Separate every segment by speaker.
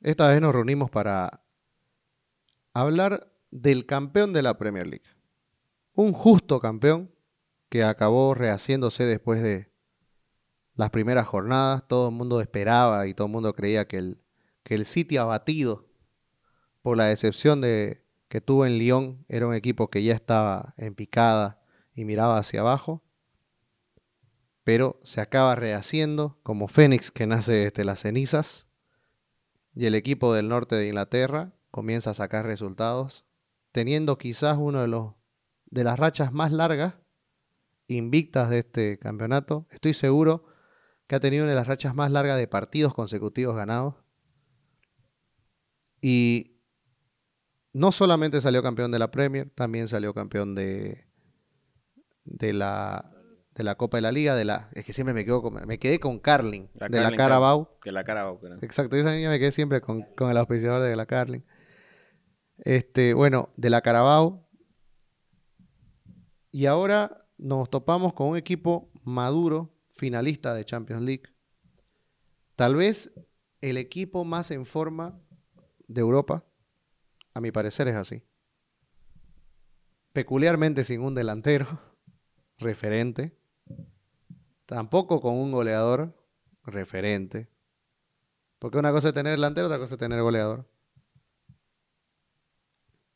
Speaker 1: Esta vez nos reunimos para hablar del campeón de la Premier League. Un justo campeón que acabó rehaciéndose después de las primeras jornadas. Todo el mundo esperaba y todo el mundo creía que el, que el City abatido por la decepción de, que tuvo en Lyon era un equipo que ya estaba en picada y miraba hacia abajo. Pero se acaba rehaciendo como Fénix que nace de las cenizas. Y el equipo del norte de Inglaterra comienza a sacar resultados, teniendo quizás uno de los de las rachas más largas invictas de este campeonato. Estoy seguro que ha tenido una de las rachas más largas de partidos consecutivos ganados. Y no solamente salió campeón de la Premier, también salió campeón de, de la de la Copa de la Liga, de la es que siempre me quedo me quedé con Carling, de la Carabao.
Speaker 2: Que la Carabao,
Speaker 1: Exacto, esa niña me quedé siempre con, con el auspiciador de la Carling. Este, bueno, de la Carabao. Y ahora nos topamos con un equipo maduro, finalista de Champions League. Tal vez el equipo más en forma de Europa. A mi parecer es así. Peculiarmente sin un delantero referente. Tampoco con un goleador referente. Porque una cosa es tener delantero, otra cosa es tener goleador.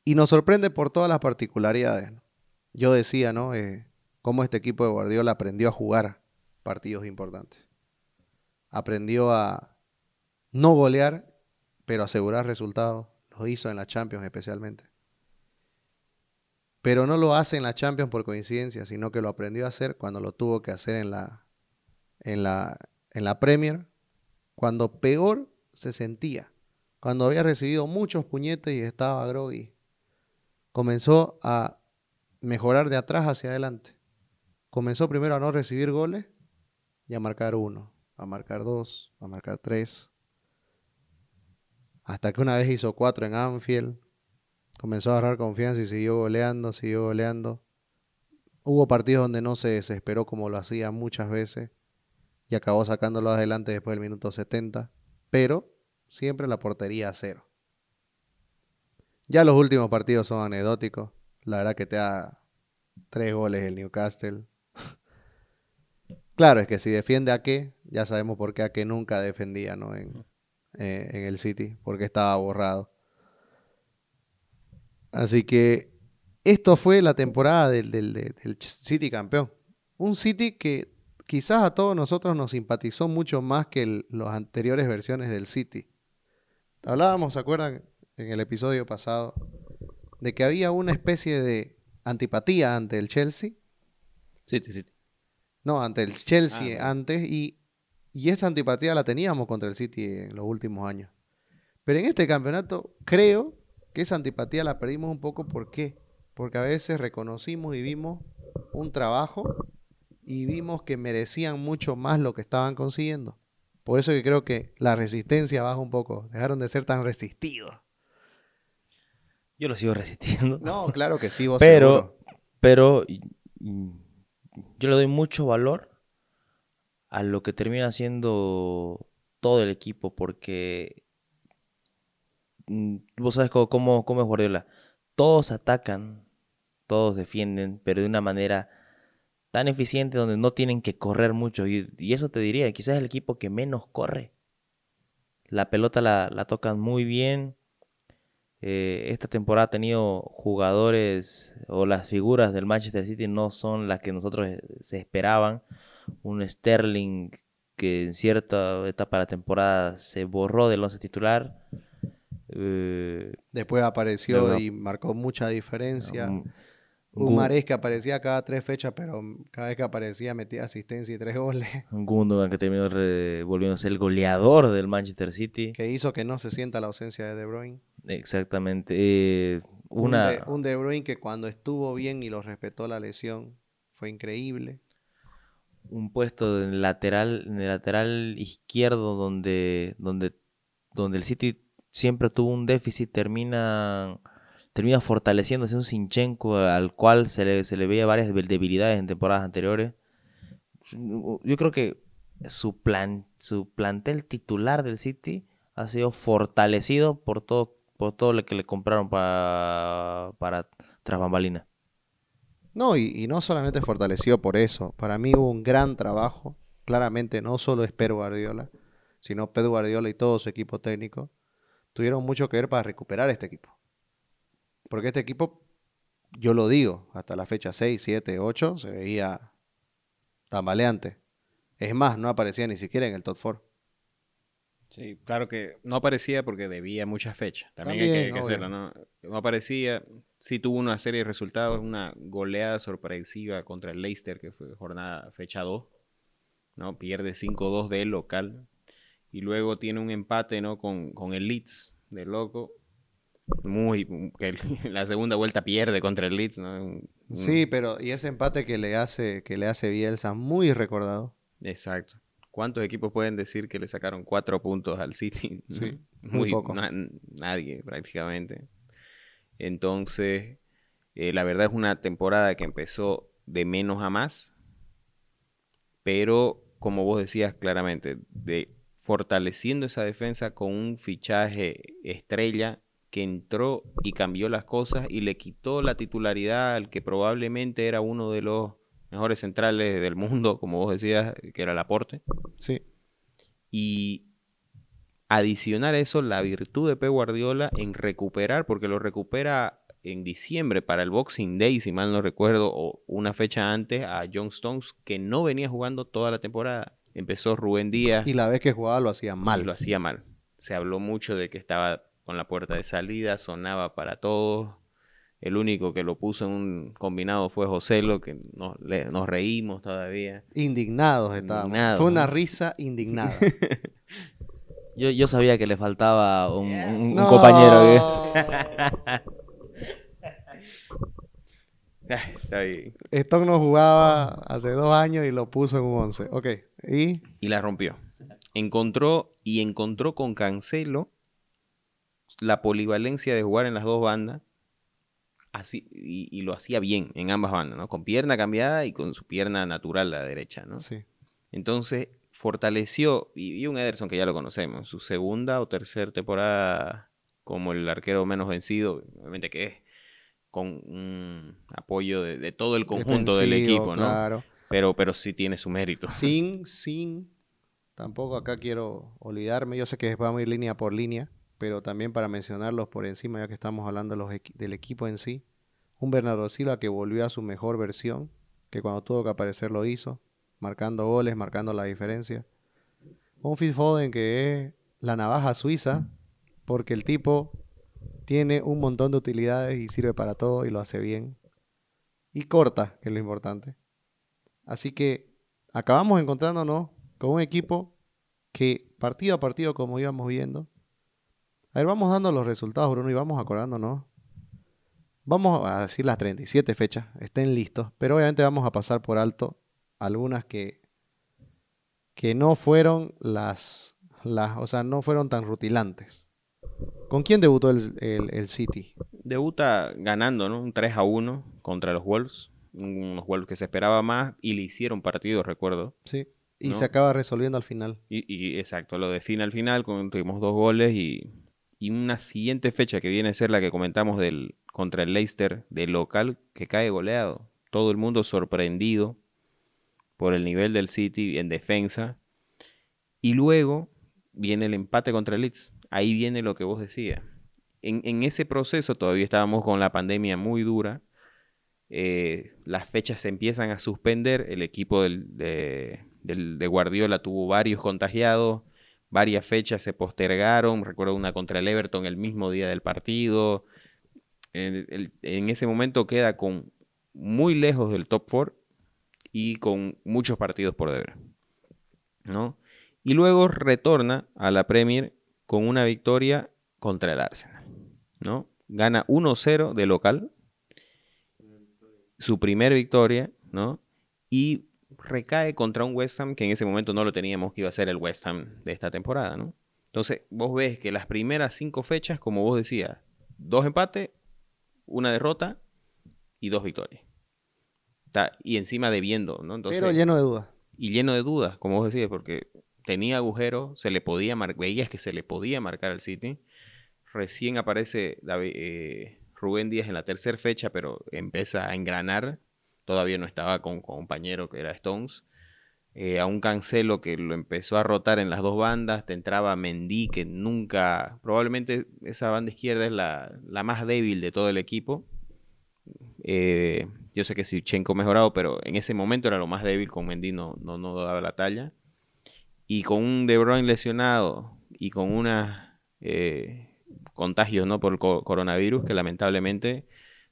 Speaker 1: Y nos sorprende por todas las particularidades. Yo decía, ¿no? Eh, cómo este equipo de Guardiola aprendió a jugar partidos importantes. Aprendió a no golear, pero asegurar resultados. Lo hizo en la Champions especialmente. Pero no lo hace en la Champions por coincidencia, sino que lo aprendió a hacer cuando lo tuvo que hacer en la, en la, en la Premier, cuando peor se sentía, cuando había recibido muchos puñetes y estaba groggy comenzó a mejorar de atrás hacia adelante. Comenzó primero a no recibir goles y a marcar uno, a marcar dos, a marcar tres. Hasta que una vez hizo cuatro en Anfield, comenzó a agarrar confianza y siguió goleando, siguió goleando. Hubo partidos donde no se desesperó como lo hacía muchas veces y acabó sacándolo adelante después del minuto 70, pero siempre la portería a cero. Ya los últimos partidos son anecdóticos. La verdad que te da tres goles el Newcastle. claro, es que si defiende a qué, ya sabemos por qué a qué nunca defendía ¿no? en, eh, en el City, porque estaba borrado. Así que esto fue la temporada del, del, City campeón. Un City que quizás a todos nosotros nos simpatizó mucho más que las anteriores versiones del City. Hablábamos, ¿se acuerdan? en el episodio pasado, de que había una especie de antipatía ante el Chelsea.
Speaker 2: City, City.
Speaker 1: No, ante el Chelsea ah, antes y, y esta antipatía la teníamos contra el City en los últimos años. Pero en este campeonato creo que esa antipatía la perdimos un poco. ¿Por qué? Porque a veces reconocimos y vimos un trabajo y vimos que merecían mucho más lo que estaban consiguiendo. Por eso que creo que la resistencia baja un poco. Dejaron de ser tan resistidos.
Speaker 2: Yo lo sigo resistiendo.
Speaker 1: No, claro que sí, vos
Speaker 2: Pero, pero yo le doy mucho valor a lo que termina siendo todo el equipo, porque vos sabes cómo, cómo, es Guardiola. Todos atacan, todos defienden, pero de una manera tan eficiente donde no tienen que correr mucho. Y, eso te diría, quizás es el equipo que menos corre. La pelota la, la tocan muy bien, eh, esta temporada ha tenido jugadores o las figuras del Manchester City no son las que nosotros eh, se esperaban. Un Sterling que en cierta etapa de la temporada se borró del once titular.
Speaker 1: Eh, Después apareció y marcó mucha diferencia. Un Mares que aparecía cada tres fechas, pero cada vez que aparecía metía asistencia y tres goles.
Speaker 2: Un Gundogan que terminó volviéndose el goleador del Manchester City.
Speaker 1: Que hizo que no se sienta la ausencia de De Bruyne.
Speaker 2: Exactamente. Eh, una...
Speaker 1: un, de, Bruyne que cuando estuvo bien y lo respetó la lesión fue increíble.
Speaker 2: Un puesto en lateral, en el lateral izquierdo donde, donde, donde el City siempre tuvo un déficit, termina termina fortaleciéndose un Sinchenko al cual se le, se le veía varias debilidades en temporadas anteriores. Yo creo que su, plan, su plantel titular del City ha sido fortalecido por todo, por todo lo que le compraron para, para tras bambalina.
Speaker 1: No, y, no solamente fortalecido por eso. Para mí hubo un gran trabajo. Claramente no solo es Pedro Guardiola, sino Pedro Guardiola y todo su equipo técnico tuvieron mucho que ver para recuperar este equipo. Porque este equipo, yo lo digo, hasta la fecha 6, 7, 8, se veía tambaleante. Es más, no aparecía ni siquiera en el top 4.
Speaker 3: Sí, claro que no aparecía porque debía muchas fechas. También, hay que, hacerlo, ¿no? No aparecía. Sí tuvo una serie de resultados, una goleada sorpresiva contra el Leicester, que fue jornada fecha 2. ¿no? Pierde 5-2 de local. Y luego tiene un empate, ¿no? Con, con el Leeds, de loco muy que la segunda vuelta pierde contra el Leeds, ¿no?
Speaker 1: Sí, pero y ese empate que le hace que le hace Bielsa muy recordado.
Speaker 3: Exacto. ¿Cuántos equipos pueden decir que le sacaron cuatro puntos al City?
Speaker 1: Sí, muy, poco.
Speaker 3: nadie prácticamente. Entonces, eh, la verdad es una temporada que empezó de menos a más, pero como vos decías claramente, de fortaleciendo esa defensa con un fichaje estrella que entró y cambió las cosas y le quitó la titularidad al que probablemente era uno de los mejores centrales del mundo, como vos decías, que era Laporte.
Speaker 1: Sí.
Speaker 3: Y adicionar a eso la virtud de P. Guardiola en recuperar, porque lo recupera en diciembre para el Boxing Day, si mal no recuerdo, o una fecha antes a John Stones, que no venía jugando toda la temporada. Empezó Rubén Díaz.
Speaker 1: Y la vez que jugaba lo hacía mal.
Speaker 3: lo hacía mal. Se habló mucho de que estaba con la puerta de salida, sonaba para todos. El único que lo puso en un combinado fue José, lo que nos, nos reímos todavía.
Speaker 1: Indignados estábamos. Fue una risa indignada.
Speaker 2: yo, yo, sabía que le faltaba un, compañero.
Speaker 3: Está bien.
Speaker 1: Stock no jugaba hace dos años y lo puso en un 11. Ok. ¿Y?
Speaker 3: y la rompió. Encontró y encontró con Cancelo la polivalencia de jugar en las dos bandas así, y, lo hacía bien en ambas bandas, ¿no? Con pierna cambiada y con su pierna natural a la derecha, ¿no?
Speaker 1: Sí.
Speaker 3: Entonces fortaleció, y, un Ederson que ya lo conocemos, su segunda o tercera temporada como el arquero menos vencido, obviamente que es con un apoyo de, todo el conjunto del equipo, ¿no?
Speaker 1: Claro.
Speaker 3: Pero, pero sí tiene su mérito.
Speaker 1: Sin, sin, tampoco acá quiero olvidarme, yo sé que vamos a ir línea por línea, pero también para mencionarlos por encima, ya que estamos hablando los del equipo en sí. Un Bernardo Silva que volvió a su mejor versión, que cuando tuvo que aparecer lo hizo, marcando goles, marcando la diferencia. Un Phil Foden que es la navaja suiza, porque el tipo tiene un montón de utilidades y sirve para todo y lo hace bien. Y corta, que es lo importante. Así que acabamos encontrándonos con un equipo que partido a partido, como íbamos viendo, a ver, vamos dando los resultados, Bruno, y vamos acordándonos. Vamos a decir las 37 fechas, estén listos, pero obviamente vamos a pasar por alto algunas que, que no fueron las, las, o sea, no fueron tan rutilantes. ¿Con quién debutó el, City?
Speaker 3: Debuta ganando, ¿no? Un 3 a 1 contra los Wolves. Unos Wolves que se esperaba más y le hicieron partido, recuerdo.
Speaker 1: Sí. Y se acaba resolviendo al final.
Speaker 3: Y, exacto, lo define al final, tuvimos dos goles y y una siguiente fecha que viene a ser la que comentamos del, contra el Leicester del local que cae goleado. Todo el mundo sorprendido por el nivel del City en defensa. Y luego viene el empate contra el Leeds. Ahí viene lo que vos decías. En, ese proceso todavía estábamos con la pandemia muy dura. Eh, las fechas se empiezan a suspender. El equipo de, de Guardiola tuvo varios contagiados varias fechas se postergaron, recuerdo una contra el Everton el mismo día del partido. En, ese momento queda con muy lejos del top 4 y con muchos partidos por deber. ¿no? Y luego retorna a la Premier con una victoria contra el Arsenal. ¿no? Gana 1-0 de local, su primera victoria, ¿no? Y recae contra un West Ham que en ese momento no lo teníamos que iba a ser el West Ham de esta temporada, ¿no? Entonces, vos ves que las primeras cinco fechas, como vos decías, dos empates, una derrota y dos victorias. Está, y encima debiendo, ¿no?
Speaker 1: Entonces, Pero lleno de dudas.
Speaker 3: Y lleno de dudas, como vos decías, porque tenía agujero, se le podía mar- veías que se le podía marcar al City. Recién aparece David- eh, Rubén Díaz en la tercera fecha, pero empieza a engranar. Todavía no estaba con, compañero que era Stones. Eh, a un Cancelo que lo empezó a rotar en las dos bandas. Te entraba Mendy, que nunca. Probablemente esa banda izquierda es la, la más débil de todo el equipo. Eh, yo sé que Sivchenko mejorado, pero en ese momento era lo más débil. Con Mendy no, no, no daba la talla. Y con un De Bruyne lesionado y con unos contagios ¿no? por el co- coronavirus que lamentablemente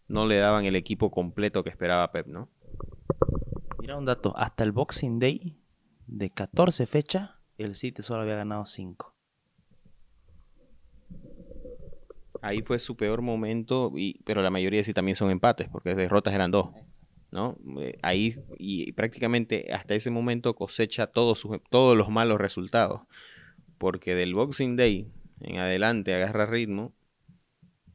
Speaker 3: no le daban el equipo completo que esperaba Pep, ¿no?
Speaker 2: Mira un dato, hasta el Boxing Day de 14 fechas, el City solo había ganado 5.
Speaker 3: Ahí fue su peor momento, y, pero la mayoría sí también son empates, porque derrotas eran dos, ¿no? Eh, ahí, y prácticamente hasta ese momento cosecha todos, sus, todos los malos resultados, porque del Boxing Day en adelante agarra ritmo,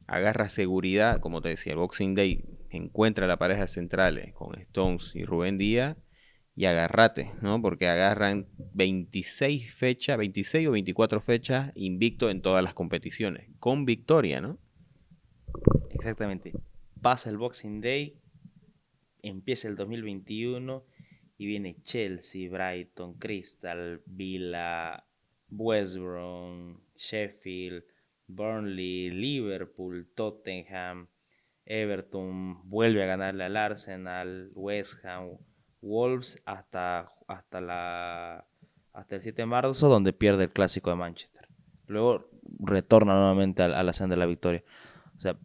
Speaker 3: agarra seguridad, como te decía, el Boxing Day encuentra la pareja centrales con Stones y Rubén Díaz, y agárrate, ¿no? Porque agarran 26 fechas, 26 o 24 fechas invicto en todas las competiciones, con victoria, ¿no?
Speaker 2: Exactamente. Pasa el Boxing Day, empieza el 2021 y viene Chelsea, Brighton, Crystal, Villa, West Brom, Sheffield, Burnley, Liverpool, Tottenham, Everton, vuelve a ganarle al Arsenal, West Ham, Wolves hasta, hasta, la, hasta el 7 de marzo, donde pierde el clásico de Manchester. Luego retorna nuevamente a, a la senda de la victoria. O sea,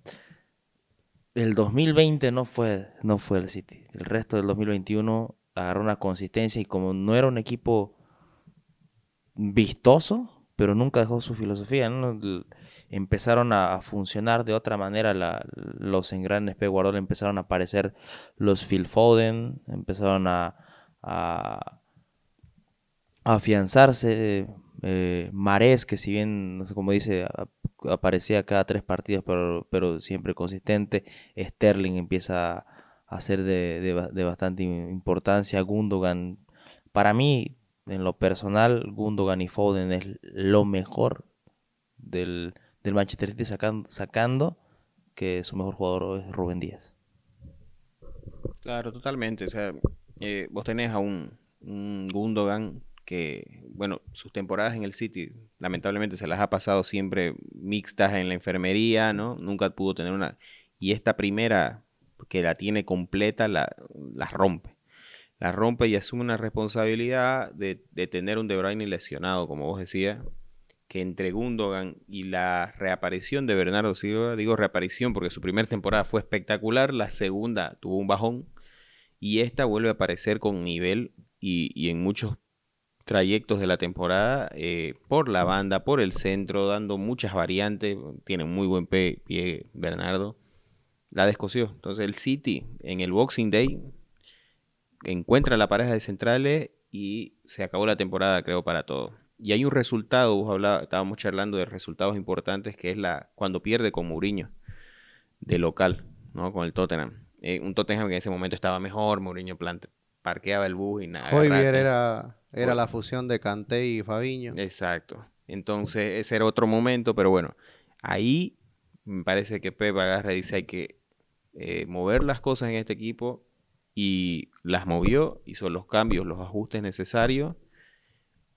Speaker 2: el 2020 no fue, no fue el City. El resto del 2021 agarró una consistencia y como no era un equipo vistoso, pero nunca dejó su filosofía, ¿no? Empezaron a, funcionar de otra manera la- los engranes P. Guardiola, empezaron a aparecer los Phil Foden, empezaron a, afianzarse eh, Marés, que si bien, cómo dice, aparecía cada tres partidos, pero, siempre consistente. Sterling empieza a ser de, de ba- de bastante im- importancia. Gundogan, para mí, en lo personal, Gundogan y Foden es lo mejor del, del Manchester City sacando, que su mejor jugador es Rubén Díaz.
Speaker 3: Claro, totalmente. O sea, eh, vos tenés a un, un Gundogan que, bueno, sus temporadas en el City, lamentablemente se las ha pasado siempre mixtas en la enfermería, ¿no? Nunca pudo tener una... Y esta primera, que la tiene completa, la, la rompe. La rompe y asume una responsabilidad de, tener un De Bruyne lesionado, como vos decías, que entre Gundogan y la reaparición de Bernardo Silva, digo reaparición porque su primera temporada fue espectacular, la segunda tuvo un bajón y esta vuelve a aparecer con nivel y, en muchos trayectos de la temporada eh, por la banda, por el centro, dando muchas variantes, tiene muy buen pie Bernardo, la descosió. Entonces el City en el Boxing Day encuentra la pareja de centrales y se acabó la temporada creo para todos. Y hay un resultado, vos hablaba, estábamos charlando de resultados importantes, que es la cuando pierde con Mourinho de local, ¿no? Con el Tottenham. Eh, un Tottenham que en ese momento estaba mejor, Mourinho plante- parqueaba el bus y nada.
Speaker 1: Hoybier era, era la fusión de Kanté y Fabiño.
Speaker 3: Exacto. Entonces, ese era otro momento, pero bueno, ahí me parece que Pep agarra y dice hay que eh, mover las cosas en este equipo y las movió, hizo los cambios, los ajustes necesarios.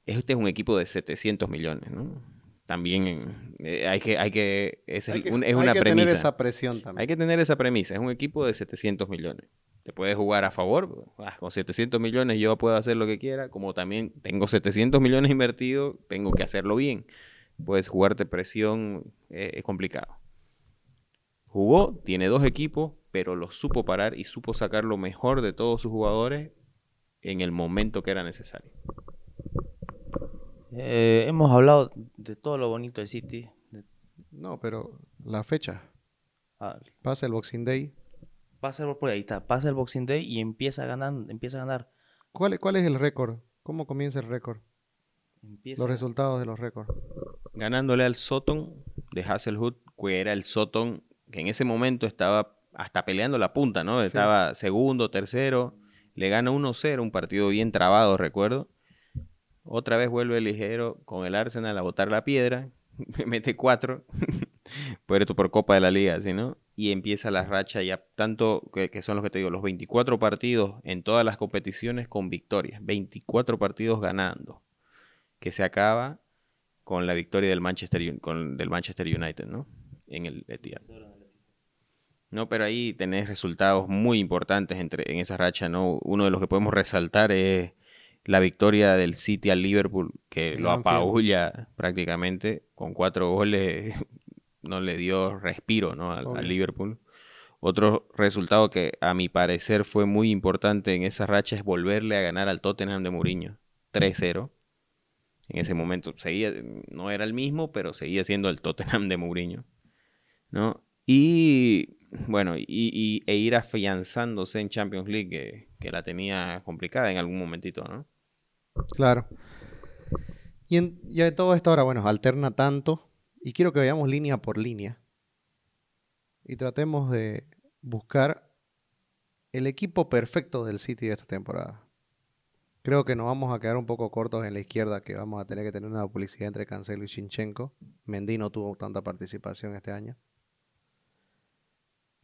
Speaker 3: Este es un equipo de 700 millones, ¿no? También eh, hay que, hay que, es,
Speaker 1: Hay
Speaker 3: el-
Speaker 1: que-
Speaker 3: un- es
Speaker 1: hay
Speaker 3: una
Speaker 1: que
Speaker 3: premisa.
Speaker 1: tener esa presión también.
Speaker 3: Hay que tener esa premisa. Es un equipo de 700 millones. Te puedes jugar a favor. ah, con 700 millones yo puedo hacer lo que quiera. Como también tengo 700 millones invertidos, tengo que hacerlo bien. Puedes jugarte presión, eh, es complicado. Jugó, tiene dos equipos, pero lo supo parar y supo sacar lo mejor de todos sus jugadores en el momento que era necesario.
Speaker 2: Eh, hemos hablado de todo lo bonito del City. de-
Speaker 1: No, pero la fecha.
Speaker 2: ah,
Speaker 1: Pasa el Boxing Day.
Speaker 2: pasa el, por ahí está, pasa el Boxing Day y empieza a ganar, empieza a ganar.
Speaker 1: ¿Cuál, cuál es el récord? ¿Cómo comienza el récord?
Speaker 2: Empieza
Speaker 1: Los resultados de los récords.
Speaker 3: ganándole al Soton de Hasselhood, que era el Soton que en ese momento estaba hasta peleando la punta, ¿no?
Speaker 1: Sí.
Speaker 3: Estaba segundo, tercero, le gana 1-0, un partido bien trabado, recuerdo. otra vez vuelve ligero con el Arsenal a botar la piedra, mete cuatro, puerto por Copa de la Liga, ¿sí, no? Y empieza la racha ya tanto que, que, son los que te digo, los 24 partidos en todas las competiciones con victorias, 24 partidos ganando, que se acaba con la victoria del Manchester, con, del Manchester United, ¿no? En el Etihad. No, pero ahí tenés resultados muy importantes entre, en esa racha, ¿no? Uno de los que podemos resaltar es la victoria del City al Liverpool, que lo apabulla prácticamente con cuatro goles, no le dio respiro ¿no? al, Liverpool. Otro resultado que a mi parecer fue muy importante en esa racha es volverle a ganar al Tottenham de Mourinho, 3-0 en ese momento. Seguía, no era el mismo, pero seguía siendo el Tottenham de Mourinho. ¿no? Y bueno, y, e ir afianzándose en Champions League, que, la tenía complicada en algún momentito, ¿no?
Speaker 1: Claro. Y, en, de todo esto ahora, bueno, alterna tanto. Y quiero que veamos línea por línea. Y tratemos de buscar el equipo perfecto del City de esta temporada. Creo que nos vamos a quedar un poco cortos en la izquierda, que vamos a tener que tener una publicidad entre Cancelo y Shinchenko. Mendy no tuvo tanta participación este año.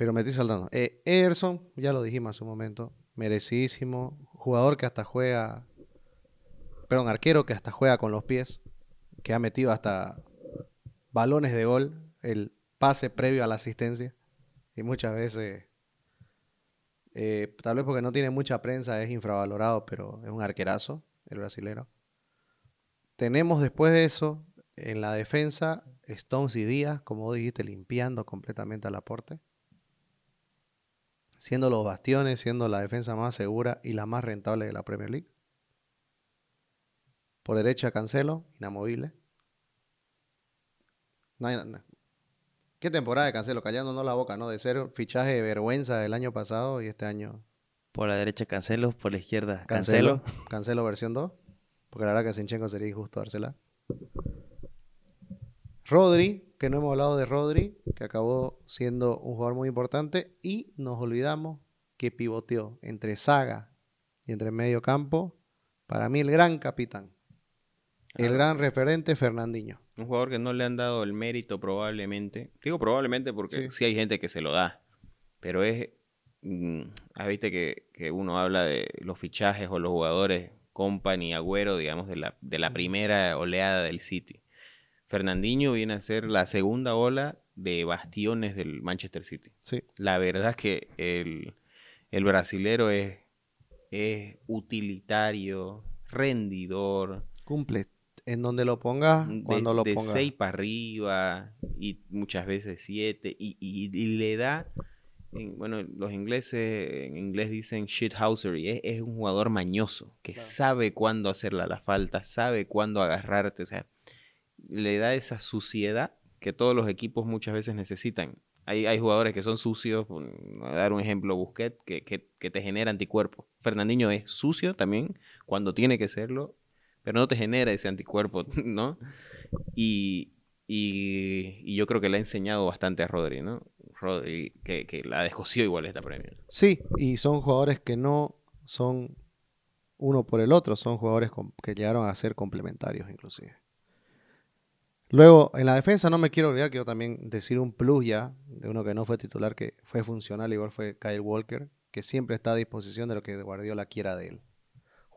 Speaker 1: Pero me estoy saltando. Eh, Ederson, ya lo dijimos hace un momento, merecidísimo. Jugador que hasta juega. Perdón, arquero que hasta juega con los pies. Que ha metido hasta balones de gol. El pase previo a la asistencia. Y muchas veces eh, tal vez porque no tiene mucha prensa, es infravalorado, pero es un arquerazo, el brasilero. Tenemos después de eso, en la defensa, Stones y Díaz, como dijiste, limpiando completamente al aporte. Siendo los bastiones, siendo la defensa más segura y la más rentable de la Premier League. Por derecha, Cancelo, inamovible. No Qué temporada de Cancelo, callándonos la boca, ¿no? De ser fichaje de vergüenza del año pasado y este año.
Speaker 2: Por la derecha Cancelo, por la izquierda
Speaker 1: Cancelo. Cancelo, versión 2. Porque la verdad que Sinchenko sería injusto dársela. Rodri, que no hemos hablado de Rodri, que acabó siendo un jugador muy importante. Y nos olvidamos que pivoteó entre Saga y entre medio campo. Para mí, el gran capitán. El gran referente, Fernandinho.
Speaker 3: Un jugador que no le han dado el mérito probablemente. Digo probablemente porque sí, hay gente que se lo da. Pero es... Mm, ah, viste que, uno habla de los fichajes o los jugadores Company, Agüero, digamos, de la, de la primera oleada del City. Fernandinho viene a ser la segunda ola de bastiones del Manchester City.
Speaker 1: Sí.
Speaker 3: La verdad es que el, el brasilero es, es utilitario, rendidor.
Speaker 1: Cumple en donde lo pongas, cuando lo pongas.
Speaker 3: De 6 para arriba y muchas veces 7 y, le da, bueno, los ingleses en inglés dicen shithousery, es, es un jugador mañoso que sabe cuándo hacerle la falta, sabe cuándo agarrarte, o sea, le da esa suciedad que todos los equipos muchas veces necesitan. Hay, hay jugadores que son sucios, a dar un ejemplo, Busquets, que, que, te genera anticuerpos. Fernandinho es sucio también cuando tiene que serlo pero no te genera ese anticuerpo, ¿no? Y, y, yo creo que le ha enseñado bastante a Rodri, ¿no? Que, que la descoció igual esta Premier.
Speaker 1: Sí, y son jugadores que no son uno por el otro, son jugadores que llegaron a ser complementarios inclusive. Luego, en la defensa no me quiero olvidar, quiero también decir un plus ya de uno que no fue titular, que fue funcional, igual fue Kyle Walker, que siempre está a disposición de lo que Guardiola quiera de él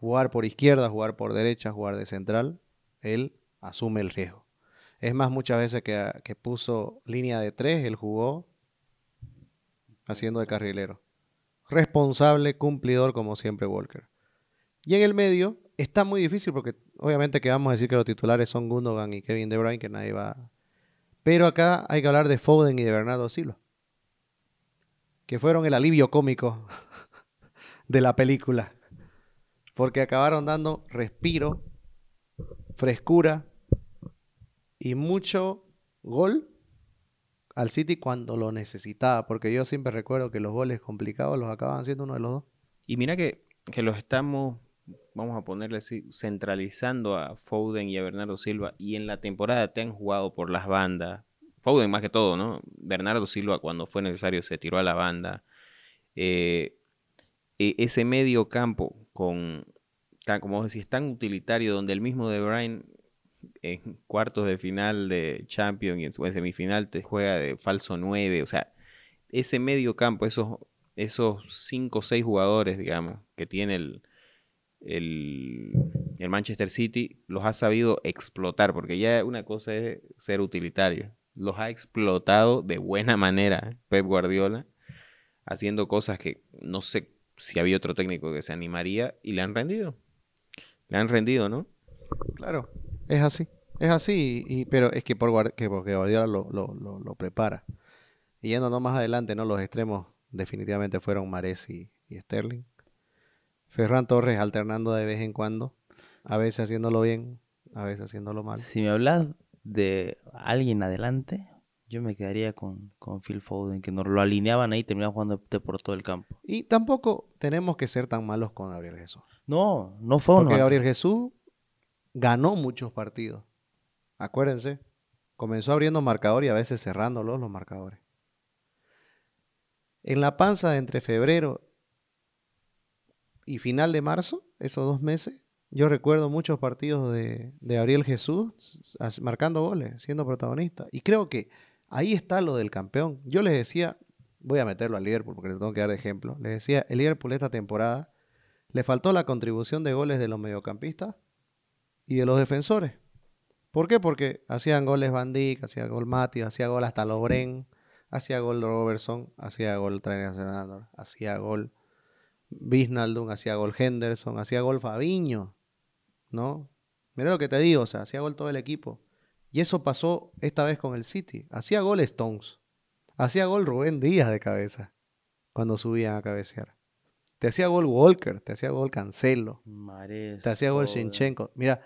Speaker 1: jugar por izquierda, jugar por derecha, jugar de central, él asume el riesgo. Es más, muchas veces que, puso línea de tres, él jugó haciendo de carrilero. Responsable, cumplidor, como siempre Walker. Y en el medio está muy difícil porque obviamente que vamos a decir que los titulares son Gundogan y Kevin De Bruyne, que nadie va... Pero acá hay que hablar de Foden y de Bernardo Silva, que fueron el alivio cómico de la película porque acabaron dando respiro, frescura y mucho gol al City cuando lo necesitaba, porque yo siempre recuerdo que los goles complicados los acaban siendo uno de los dos.
Speaker 3: Y mira que, que los estamos, vamos a ponerle así, centralizando a Foden y a Bernardo Silva, y en la temporada te han jugado por las bandas. Foden más que todo, ¿no? Bernardo Silva cuando fue necesario se tiró a la banda. Eh, e, ese medio campo con tan, como decís, tan utilitario, donde el mismo De Bruyne en cuartos de final de Champions y en semifinal te juega de falso 9, o sea, ese medio campo, esos, esos 5 o 6 jugadores, digamos, que tiene el, el, el, Manchester City, los ha sabido explotar, porque ya una cosa es ser utilitario, los ha explotado de buena manera Pep Guardiola, haciendo cosas que no sé si había otro técnico que se animaría y le han rendido. Le han rendido, ¿no?
Speaker 1: Claro, es así. Es así, y, pero es que, por, que porque Guardiola lo, lo, lo, prepara. Y yendo más adelante, ¿no? Los extremos definitivamente fueron Mares y, Sterling. Ferran Torres alternando de vez en cuando, a veces haciéndolo bien, a veces haciéndolo mal.
Speaker 2: Si me hablas de alguien adelante, yo me quedaría con, con Phil Foden, que nos lo alineaban ahí y terminaban jugando por todo el campo.
Speaker 1: Y tampoco tenemos que ser tan malos con Gabriel Jesús.
Speaker 2: No, no fue
Speaker 1: Porque Gabriel Jesús ganó muchos partidos. Acuérdense, comenzó abriendo marcador y a veces cerrándolos los marcadores. En la panza entre febrero y final de marzo, esos dos meses, yo recuerdo muchos partidos de, de Gabriel Jesús marcando goles, siendo protagonista. Y creo que ahí está lo del campeón. Yo les decía, voy a meterlo al Liverpool porque le tengo que dar de ejemplo. Les decía, el Liverpool esta temporada le faltó la contribución de goles de los mediocampistas y de los defensores. ¿Por qué? Porque hacían goles Van hacía gol Mati, hacía gol hasta Lobren, hacía gol Robertson, hacía gol Trainer hacía gol Bisnaldum, hacía gol Henderson, hacía gol Fabiño, ¿no? Mira lo que te digo, o sea, hacía gol todo el equipo. Y eso pasó esta vez con el City. Hacía gol Stones, hacía gol Rubén Díaz de cabeza cuando subían a cabecear. Te hacía gol Walker, te hacía gol Cancelo, te hacía gol Shinchenko. Mira,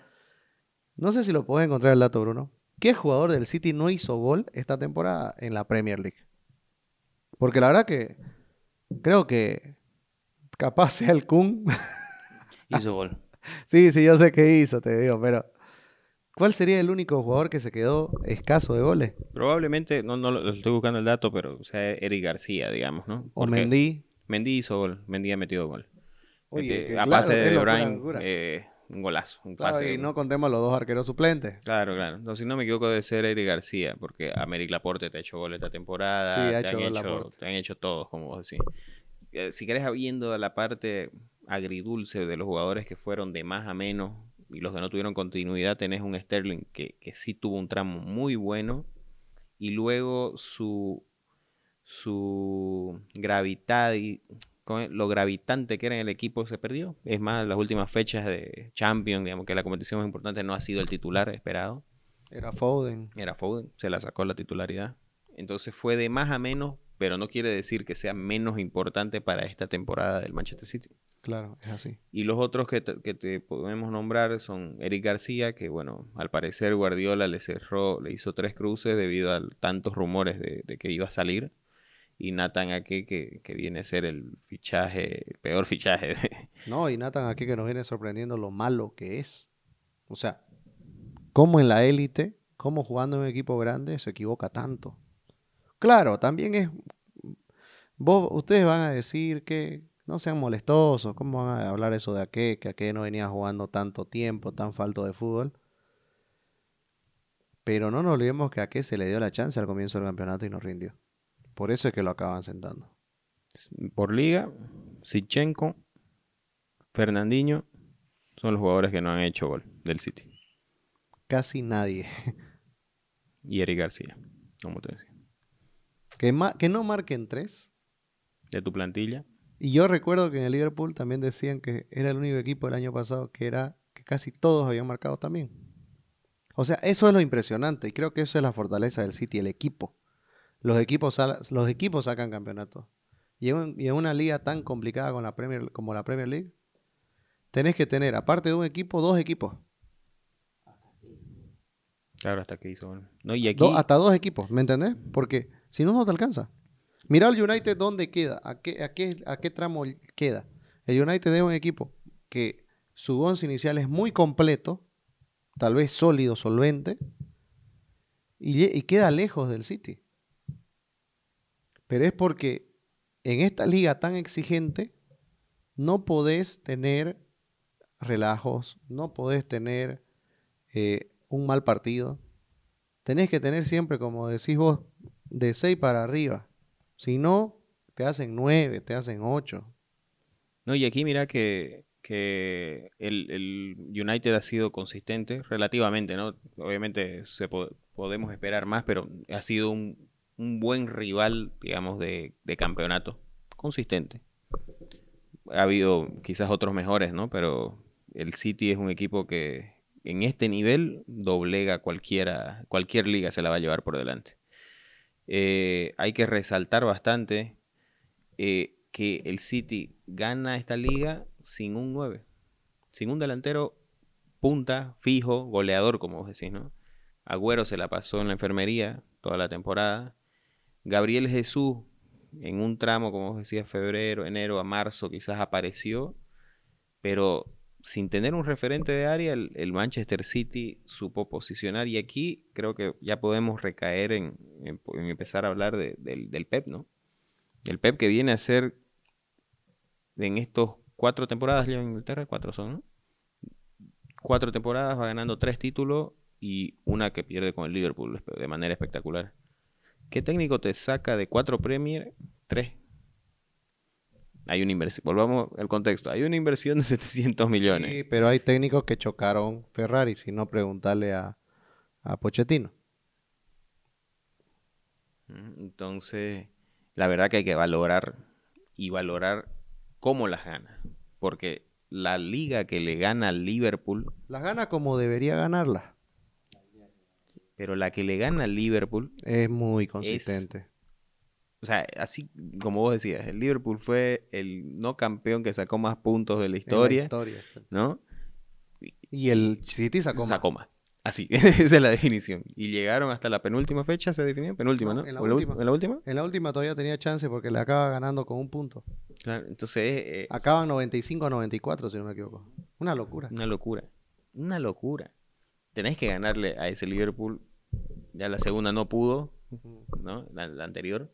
Speaker 1: no sé si lo puedes encontrar el dato, Bruno. ¿Qué jugador del City no hizo gol esta temporada en la Premier League? Porque la verdad que creo que capaz sea el Kun.
Speaker 2: hizo gol.
Speaker 1: sí, sí, yo sé que hizo, te digo, pero ¿cuál sería el único jugador que se quedó escaso de goles?
Speaker 3: Probablemente, no, no lo estoy buscando el dato, pero o sea Eric García, digamos, ¿no?
Speaker 1: o Mendy.
Speaker 3: Mendy hizo gol, Mendy ha metido gol. Oye, a pase de De Bruyne, un golazo, un pase.
Speaker 1: y no contemos los dos arqueros suplentes.
Speaker 3: Claro, claro. No, si no me equivoco de ser Eric García, porque Améric Laporte te ha hecho gol esta temporada. Sí, ha te, hecho han hecho, te han hecho todos, como vos decís. Si querés, viendo la parte agridulce de los jugadores que fueron de más a menos y los que no tuvieron continuidad, tenés un Sterling que, que sí tuvo un tramo muy bueno y luego su, su gravitas y lo gravitante que era en el equipo se perdió. Es más, las últimas fechas de Champions, digamos que la competición más importante no ha sido el titular esperado.
Speaker 1: Era Foden.
Speaker 3: Era Foden, se la sacó la titularidad. Entonces fue de más a menos, pero no quiere decir que sea menos importante para esta temporada del Manchester City.
Speaker 1: Claro, es así.
Speaker 3: Y los otros que te, podemos nombrar son Eric García, que bueno, al parecer Guardiola le cerró, le hizo tres cruces debido a tantos rumores de, de que iba a salir y Nathan aquí que, viene a ser el fichaje, el peor fichaje.
Speaker 1: No, y Nathan aquí que nos viene sorprendiendo lo malo que es. O sea, como en la élite, como jugando en un equipo grande, se equivoca tanto. Claro, también es... Vos, ustedes van a decir que no sean molestosos, ¿cómo van a hablar eso de aquel, que aquel no venía jugando tanto tiempo, tan falto de fútbol? Pero no nos olvidemos que a se le dio la chance al comienzo del campeonato y nos rindió. Por eso es que lo acaban sentando.
Speaker 3: Por liga, Sichenko, Fernandinho son los jugadores que no han hecho gol del City.
Speaker 1: Casi nadie.
Speaker 3: Y Eric García, como te decía.
Speaker 1: Que, que no marquen tres.
Speaker 3: De tu plantilla.
Speaker 1: Y yo recuerdo que en el Liverpool también decían que era el único equipo del año pasado que era que casi todos habían marcado también. O sea, eso es lo impresionante y creo que eso es la fortaleza del City, el equipo los equipos, los equipos sacan campeonatos. Y en, una liga tan complicada con la Premier, como la Premier League, tenés que tener, aparte de un equipo, dos equipos.
Speaker 3: Claro, hasta que hizo. No,
Speaker 1: y aquí... hasta dos equipos, ¿me entendés? Porque si no, no te alcanza. Mira el United dónde queda, a qué, a qué, a qué tramo queda. El United es un equipo que su once inicial es muy completo, tal vez sólido, solvente, y queda lejos del City pero es porque en esta liga tan exigente no podés tener relajos, no podés tener eh, un mal partido. Tenés que tener siempre, como decís vos, de 6 para arriba. Si no, te hacen 9, te hacen 8.
Speaker 3: No, y aquí mira que, que el, el United ha sido consistente relativamente, ¿no? Obviamente se po- podemos esperar más, pero ha sido un, un buen rival, digamos, de, de campeonato. Consistente. Ha habido quizás otros mejores, ¿no? Pero el City es un equipo que en este nivel doblega cualquiera, cualquier liga se la va a llevar por delante. Eh, hay que resaltar bastante eh, que el City gana esta liga sin un 9, sin un delantero punta, fijo, goleador, como vos decís, ¿no? Agüero se la pasó en la enfermería toda la temporada. Gabriel Jesús, en un tramo, como vos decías, febrero, enero a marzo, quizás apareció, pero sin tener un referente de área, el, Manchester City supo posicionar. Y aquí creo que ya podemos recaer en, empezar a hablar de- del, Pep, ¿no? El Pep que viene a ser en estos cuatro temporadas en Inglaterra, cuatro son, ¿no? Cuatro temporadas, va ganando tres títulos y una que pierde con el Liverpool de manera espectacular. ¿Qué técnico te saca de cuatro Premier? Tres. Hay una inversión, volvamos al contexto, hay una inversión de 700 millones.
Speaker 1: Sí, pero hay técnicos que chocaron Ferrari, si no preguntarle a, a Pochettino.
Speaker 3: Ujú, Entonces, la verdad que hay que valorar y valorar cómo las gana. Porque la liga que le gana al Liverpool,
Speaker 1: Las gana como debería ganarlas.
Speaker 3: pero la que le gana al Liverpool,
Speaker 1: Es muy consistente.
Speaker 3: O sea, así como vos decías, el Liverpool fue el no campeón que sacó más puntos de la historia,
Speaker 1: sí.
Speaker 3: ¿no?
Speaker 1: Y el City sacó más.
Speaker 3: Sacó más. Así, esa es la definición. Y llegaron hasta la penúltima fecha, se definió, penúltima,
Speaker 1: No,
Speaker 3: ¿no?
Speaker 1: en la
Speaker 3: ¿O ul-
Speaker 1: última.
Speaker 3: ¿En la última?
Speaker 1: En la última todavía tenía chance porque le acaba ganando con un punto.
Speaker 3: Claro, entonces, eh,
Speaker 1: Acaban 95 a 94, si no me equivoco. Una locura.
Speaker 3: Una locura. Una locura. Tenés que ganarle a ese Liverpool. Ya la segunda no pudo, ¿no? La, la anterior.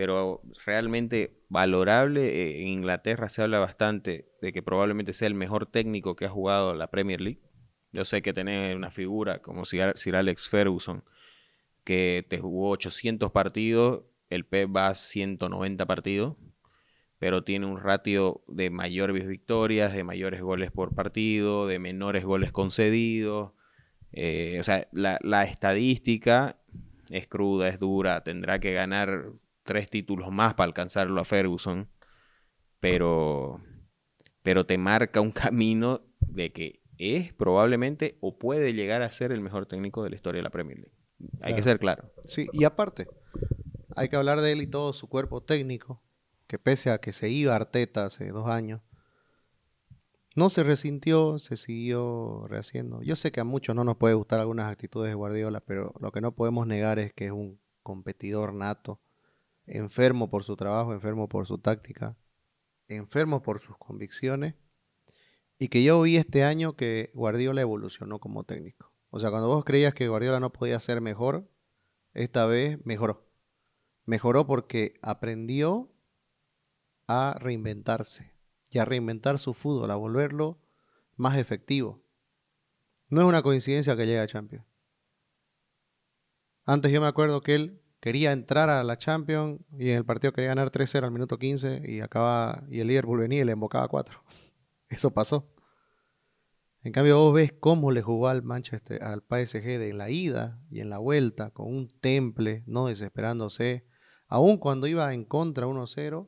Speaker 3: Pero realmente valorable. Eh, En Inglaterra se habla bastante de que probablemente sea el mejor técnico que ha jugado la Premier League. Yo sé que tenés una figura como Sir Alex Ferguson, que te jugó 800 partidos, el Pep va a 190 partidos pero tiene un ratio de mayores victorias, de mayores goles por partido, de menores goles concedidos. Eh, o sea, la, la estadística es cruda, es dura, tendrá que ganar tres títulos más para alcanzarlo a Ferguson, pero, pero te marca un camino de que es probablemente o puede llegar a ser el mejor técnico de la historia de la Premier League. Hay que ser claro.
Speaker 1: Sí, y aparte, hay que hablar de él y todo su cuerpo técnico, que pese a que se iba Arteta hace dos años, no se resintió, se siguió rehaciendo. Yo sé que a muchos no nos puede gustar algunas actitudes de Guardiola, pero lo que no podemos negar es que es un competidor nato, enfermo por su trabajo, enfermo por su táctica, enfermo por sus convicciones, y que yo vi este año que Guardiola evolucionó como técnico. O sea, cuando vos creías que Guardiola no podía ser mejor, esta vez mejoró. Mejoró porque aprendió a reinventarse y a reinventar su fútbol, a volverlo más efectivo. No es una coincidencia que llegue a Champions. Antes yo me acuerdo que él quería entrar a la Champions y en el partido quería ganar 3-0 al minuto 15 y acaba y el Liverpool venía y le embocaba 4. Eso pasó. En cambio, vos ves cómo le jugó al Manchester, al PSG de la ida y en la vuelta, con un temple, no desesperándose. Aun cuando iba en contra 1-0,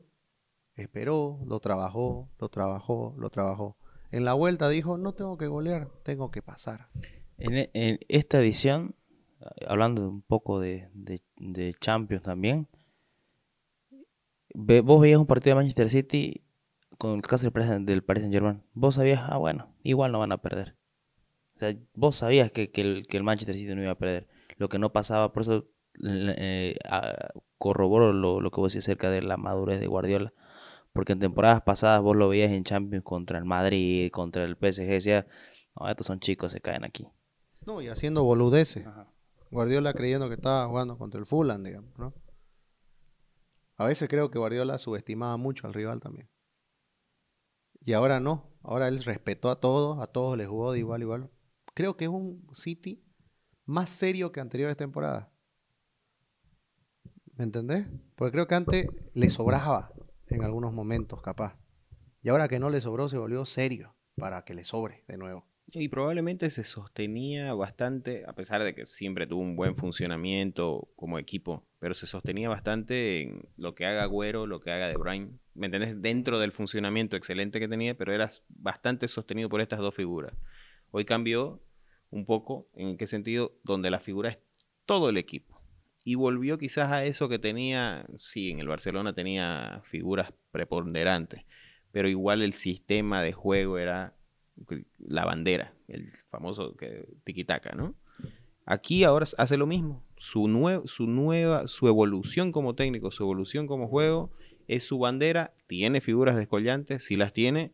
Speaker 1: esperó, lo trabajó, lo trabajó, lo trabajó. En la vuelta dijo, no tengo que golear, tengo que pasar.
Speaker 2: En esta edición, hablando un poco de, de- de Champions también, ve- vos veías un partido de Manchester City con el caso del Paris, Saint Germain. Vos sabías, ah, bueno, igual no van a perder. O sea, vos sabías que, que el, que el Manchester City no iba a perder. Lo que no pasaba, por eso eh, corroboro lo, lo que vos decís acerca de la madurez de Guardiola. Porque en temporadas pasadas vos lo veías en Champions contra el Madrid, contra el PSG, decía, no, estos son chicos, se caen aquí.
Speaker 1: No, y haciendo boludeces. Guardiola creyendo que estaba jugando contra el Fulham, digamos, ¿no? A veces creo que Guardiola subestimaba mucho al rival también. Y ahora no. Ahora él respetó a todos, a todos les jugó de igual igual. Creo que es un City más serio que anteriores temporadas. ¿Me entendés? Porque creo que antes le sobraba en algunos momentos, capaz. Y ahora que no le sobró, se volvió serio para que le sobre de nuevo.
Speaker 3: Y probablemente se sostenía bastante, a pesar de que siempre tuvo un buen funcionamiento como equipo, pero se sostenía bastante en lo que haga Güero, lo que haga De Bruyne. ¿Me entendés? Dentro del funcionamiento excelente que tenía, pero era bastante sostenido por estas dos figuras. Hoy cambió un poco, ¿en qué sentido? Donde la figura es todo el equipo. Y volvió quizás a eso que tenía, sí, en el Barcelona tenía figuras preponderantes, pero igual el sistema de juego era la bandera, el famoso tiki-taka, ¿no? Aquí ahora hace lo mismo. Su, su nueva, su evolución como técnico, su evolución como juego, es su bandera. Tiene figuras descollantes, sí las tiene,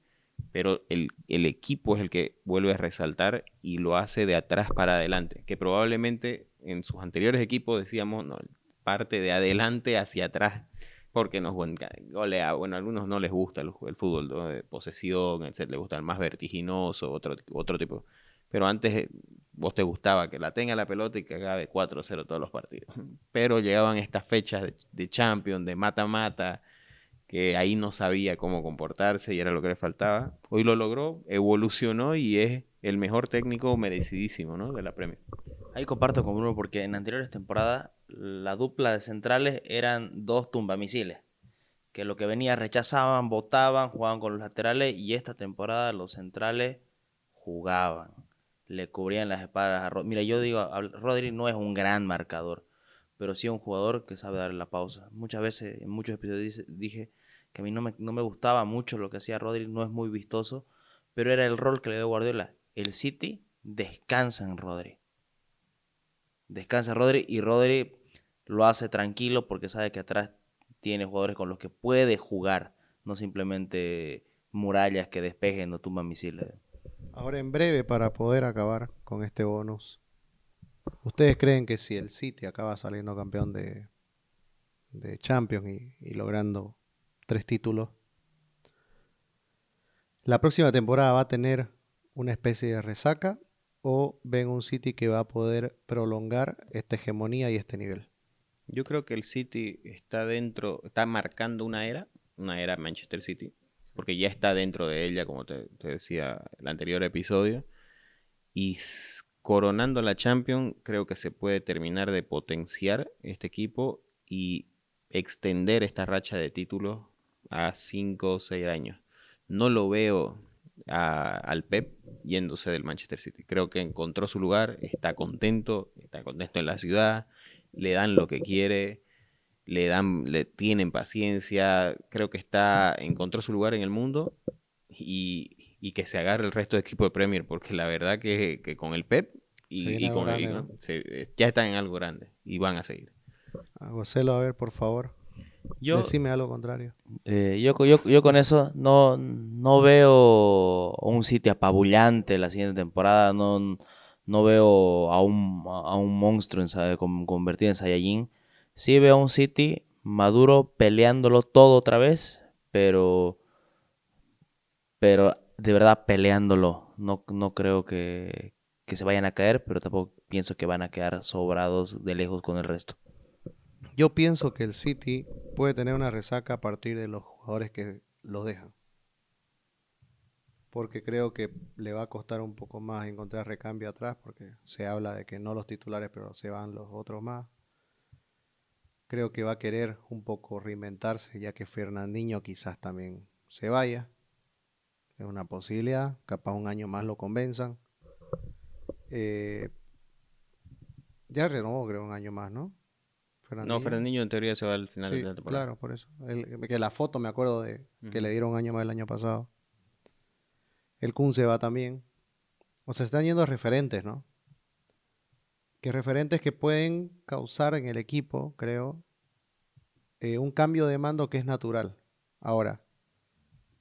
Speaker 3: pero el, el, equipo es el que vuelve a resaltar y lo hace de atrás para adelante. Que probablemente en sus anteriores equipos decíamos, no, parte de adelante hacia atrás porque nos golea. Bueno, a algunos no les gusta el, fútbol de posesión, les gusta el más vertiginoso, otro, otro tipo. Pero antes eh, vos te gustaba que la tenga la pelota y que haga de 4-0 todos los partidos. Pero llegaban estas fechas de, de Champions, de mata-mata, que ahí no sabía cómo comportarse y era lo que le faltaba. Hoy lo logró, evolucionó y es el mejor técnico merecidísimo ¿no? de la Premier.
Speaker 2: Ahí comparto con Bruno porque en anteriores temporadas la dupla de centrales eran dos tumbamisiles. Que lo que venía rechazaban, votaban, jugaban con los laterales y esta temporada los centrales jugaban. Le cubrían las espaldas a Rodri. Mira, yo digo, Rodri no es un gran marcador, pero sí un jugador que sabe darle la pausa. Muchas veces, en muchos episodios dije que a mí no me, no me gustaba mucho lo que hacía Rodri, no es muy vistoso, pero era el rol que le dio Guardiola. El City descansa en Rodri descansa Rodri y Rodri lo hace tranquilo porque sabe que atrás tiene jugadores con los que puede jugar, no simplemente murallas que despejen o tumban misiles.
Speaker 1: Ahora en breve para poder acabar con este bonus. ¿Ustedes creen que si el City acaba saliendo campeón de, de Champions y, y logrando tres títulos, la próxima temporada va a tener una especie de resaca o ven un City que va a poder prolongar esta hegemonía y este nivel?
Speaker 3: Yo creo que el City está dentro, está marcando una era, una era Manchester City, porque ya está dentro de ella, como te, decía el anterior episodio, y coronando la Champions, creo que se puede terminar de potenciar este equipo y extender esta racha de títulos a 5 o 6 años. No lo veo al Pep yéndose del Manchester City. Creo que encontró su lugar, está contento, está contento en la ciudad, le dan lo que quiere, le dan, le tienen paciencia, creo que está, encontró su lugar en el mundo y, que se agarre el resto del equipo de Premier, porque la verdad que, con el Pep y, con el, ya están en algo grande y van a seguir.
Speaker 1: A a ver, por favor. Yo, Decime algo contrario.
Speaker 2: Eh, yo, yo, con eso no, no veo un sitio apabullante la siguiente temporada. No, no veo a un, a un monstruo en, convertido en Saiyajin. Sí veo a un City maduro peleándolo todo otra vez, pero, pero de verdad peleándolo. No, no creo que, que se vayan a caer, pero tampoco pienso que van a quedar sobrados de lejos con el resto.
Speaker 1: Yo pienso que el City puede tener una resaca a partir de los jugadores que los dejan. Porque creo que le va a costar un poco más encontrar recambio atrás, porque se habla de que no los titulares, pero se van los otros más. Creo que va a querer un poco reinventarse, ya que Fernandinho quizás también se vaya. Es una posibilidad, capaz un año más lo convenzan. Eh, ya renovó, creo, un año más, ¿no?
Speaker 3: No, Fernandinho en teoría se va al final de la temporada.
Speaker 1: Claro, por eso. que la foto me acuerdo de que le dieron un año más el año pasado. El Kun se va también. O sea, están yendo referentes, ¿no? Que referentes que pueden causar en el equipo, creo, eh, un cambio de mando que es natural. Ahora,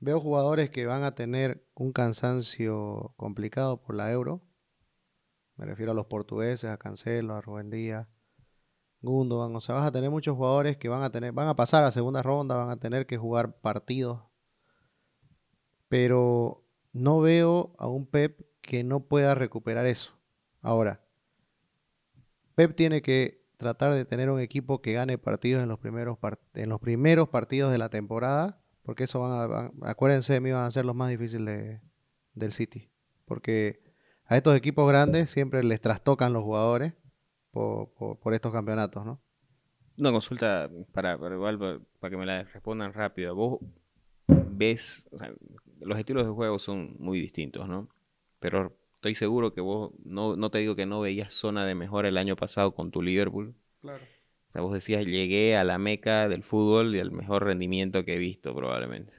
Speaker 1: veo jugadores que van a tener un cansancio complicado por la euro. Me refiero a los portugueses, a Cancelo, a Rubén Díaz Gundogan, o sea, vas a tener muchos jugadores que van a tener, van a pasar a segunda ronda, van a tener que jugar partidos Pero no veo a un Pep que no pueda recuperar eso. Ahora, Pep tiene que tratar de tener un equipo que gane partidos en los primeros, en los primeros partidos de la temporada, porque eso van a, acuérdense de mí, van a ser los más difíciles del City. Porque a estos equipos grandes siempre les trastocan los jugadores por, estos campeonatos, ¿no?
Speaker 3: Una consulta para, para, para que me la respondan rápido. Vos ves, los estilos de juego son muy distintos, ¿no? Pero estoy seguro que vos, no, no te digo que no veías zona de mejora el año pasado con tu Liverpool. Claro. O sea, vos decías, llegué a la meca del fútbol y al mejor rendimiento que he visto probablemente.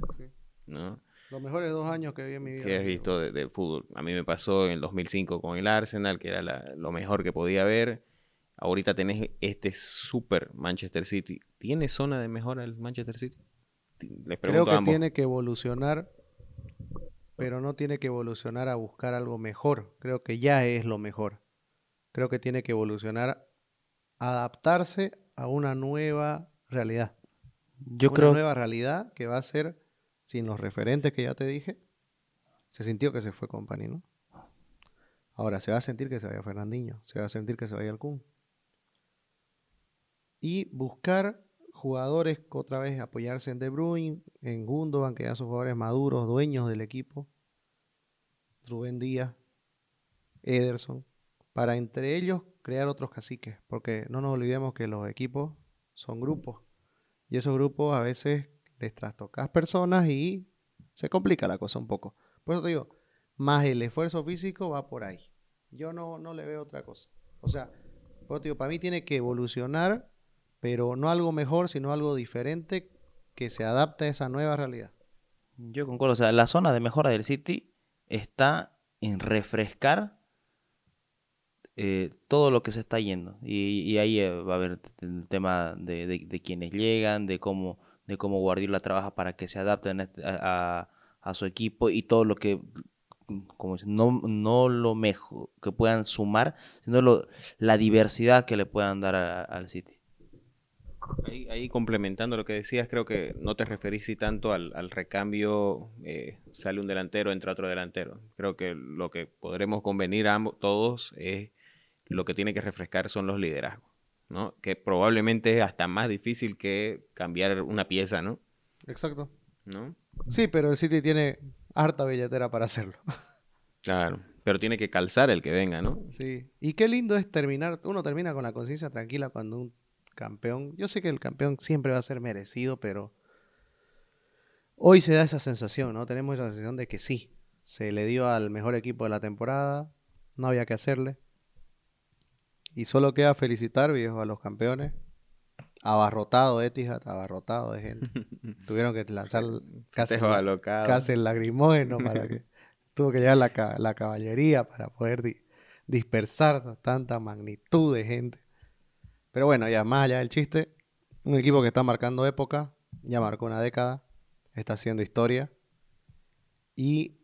Speaker 3: ¿No?
Speaker 1: Los mejores dos años que vi en mi vida.
Speaker 3: Que has visto de, fútbol. A mí me pasó en el 2005 con el Arsenal, que era lo mejor que podía ver. Ahorita tenés este super Manchester City. ¿Tiene zona de mejora el Manchester City?
Speaker 1: Creo que tiene que evolucionar, pero no tiene que evolucionar a buscar algo mejor. Creo que ya es lo mejor. Creo que tiene que evolucionar adaptarse a una nueva realidad.
Speaker 2: Yo
Speaker 1: una nueva realidad que va a ser sin los referentes que ya te dije. Se sintió que se fue Company, ¿no? Ahora se va a sentir que se vaya Fernandinho, se va a sentir que se vaya el Kun. Y buscar jugadores, otra vez apoyarse en De Bruyne, en Gundogan, que ya son jugadores maduros, dueños del equipo, Rubén Díaz, Ederson, para entre ellos crear otros caciques, porque no nos olvidemos que los equipos son grupos, y esos grupos a veces les trastocas personas y se complica la cosa un poco. Por eso te digo, más el esfuerzo físico va por ahí. Yo no, no le veo otra cosa. O sea, digo, para mí tiene que evolucionar pero no algo mejor, sino algo diferente que se adapte a esa nueva realidad.
Speaker 2: Yo concuerdo, o sea, la zona de mejora del City está en refrescar eh, todo lo que se está yendo. Y, ahí eh, va a haber el tema de, quienes llegan, de cómo, de cómo Guardiola trabaja para que se adapten este, a, su equipo y todo lo que como no, no lo mejor que puedan sumar, sino la diversidad que le puedan dar al City.
Speaker 3: Ahí, complementando lo que decías, creo que no te referís tanto al, recambio, eh, sale un delantero, entra otro delantero. Creo que lo que podremos convenir ambos, todos es lo que tiene que refrescar son los liderazgos, ¿no? Que probablemente es hasta más difícil que cambiar una pieza, ¿no?
Speaker 1: Exacto.
Speaker 3: ¿No?
Speaker 1: Sí, pero el City tiene harta billetera para hacerlo.
Speaker 3: Claro, pero tiene que calzar el que venga, ¿no?
Speaker 1: Sí. Y qué lindo es terminar, uno termina con la conciencia tranquila cuando un campeón. Yo sé que el campeón siempre va a ser merecido, pero hoy se da esa sensación, ¿no? Tenemos esa sensación de que sí, se le dio al mejor equipo de la temporada, no había que hacerle. Y solo queda felicitar, viejo, a los campeones. Abarrotado Etihad, abarrotado de gente. Tuvieron que lanzar casi, casi el lagrimógeno para que tuvo que llegar la, la caballería para poder dispersar tanta magnitud de gente. Pero bueno, ya más allá del chiste, un equipo que está marcando época, ya marcó una década, está haciendo historia y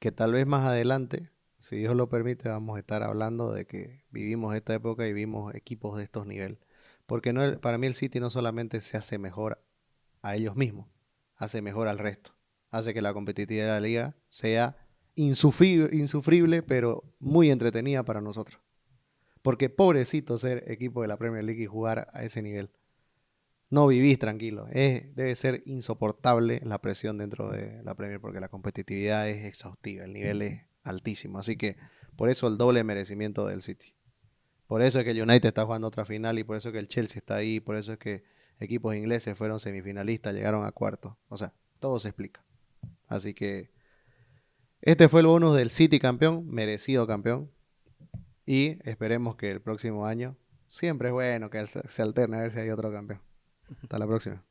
Speaker 1: que tal vez más adelante, si Dios lo permite, vamos a estar hablando de que vivimos esta época y vimos equipos de estos niveles. Porque no, para mí el City no solamente se hace mejor a ellos mismos, hace mejor al resto. Hace que la competitividad de la liga sea insufrible pero muy entretenida para nosotros. Porque pobrecito ser equipo de la Premier League y jugar a ese nivel. No vivís tranquilo. Es, debe ser insoportable la presión dentro de la Premier porque la competitividad es exhaustiva, el nivel es altísimo. Así que por eso el doble merecimiento del City. Por eso es que el United está jugando otra final y por eso es que el Chelsea está ahí, por eso es que equipos ingleses fueron semifinalistas, llegaron a cuarto. O sea, todo se explica. Así que este fue el bonus del City campeón, merecido campeón. Y esperemos que el próximo año, siempre es bueno que se alterne a ver si hay otro campeón. Hasta la próxima.